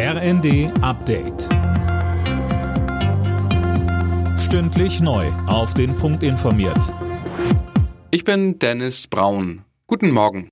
RND Update. Stündlich neu. Auf den Punkt informiert. Ich bin Dennis Braun. Guten Morgen.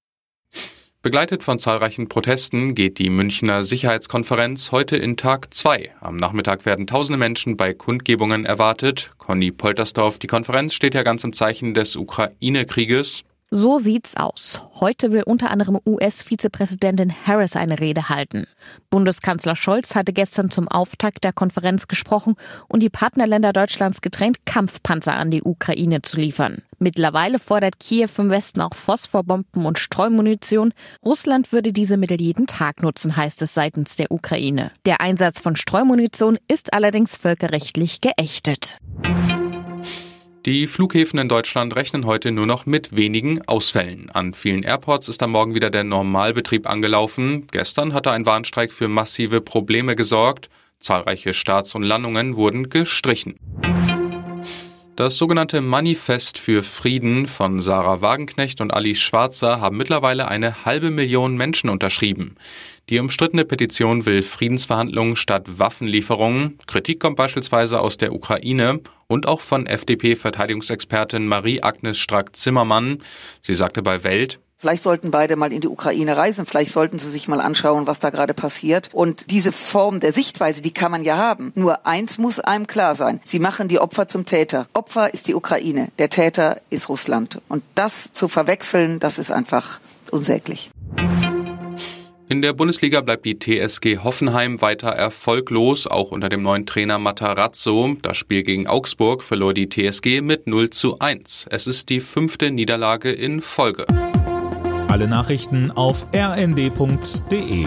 Begleitet von zahlreichen Protesten geht die Münchner Sicherheitskonferenz heute in Tag 2. Am Nachmittag werden tausende Menschen bei Kundgebungen erwartet. Conny Poltersdorf, die Konferenz steht ja ganz im Zeichen des Ukraine-Krieges. So sieht's aus. Heute will unter anderem US-Vizepräsidentin Harris eine Rede halten. Bundeskanzler Scholz hatte gestern zum Auftakt der Konferenz gesprochen und die Partnerländer Deutschlands gedrängt, Kampfpanzer an die Ukraine zu liefern. Mittlerweile fordert Kiew im Westen auch Phosphorbomben und Streumunition. Russland würde diese Mittel jeden Tag nutzen, heißt es seitens der Ukraine. Der Einsatz von Streumunition ist allerdings völkerrechtlich geächtet. Die Flughäfen in Deutschland rechnen heute nur noch mit wenigen Ausfällen. An vielen Airports ist am Morgen wieder der Normalbetrieb angelaufen. Gestern hatte ein Warnstreik für massive Probleme gesorgt. Zahlreiche Starts und Landungen wurden gestrichen. Das sogenannte Manifest für Frieden von Sarah Wagenknecht und Ali Schwarzer haben mittlerweile eine halbe Million Menschen unterschrieben. Die umstrittene Petition will Friedensverhandlungen statt Waffenlieferungen. Kritik kommt beispielsweise aus der Ukraine und auch von FDP-Verteidigungsexpertin Marie-Agnes Strack-Zimmermann. Sie sagte bei Welt, Vielleicht sollten beide mal in die Ukraine reisen. Vielleicht sollten sie sich mal anschauen, was da gerade passiert. Und diese Form der Sichtweise, die kann man ja haben. Nur eins muss einem klar sein. Sie machen die Opfer zum Täter. Opfer ist die Ukraine. Der Täter ist Russland. Und das zu verwechseln, das ist einfach unsäglich. In der Bundesliga bleibt die TSG Hoffenheim weiter erfolglos, auch unter dem neuen Trainer Matarazzo. Das Spiel gegen Augsburg verlor die TSG mit 0 zu 1. Es ist die fünfte Niederlage in Folge. Alle Nachrichten auf rnd.de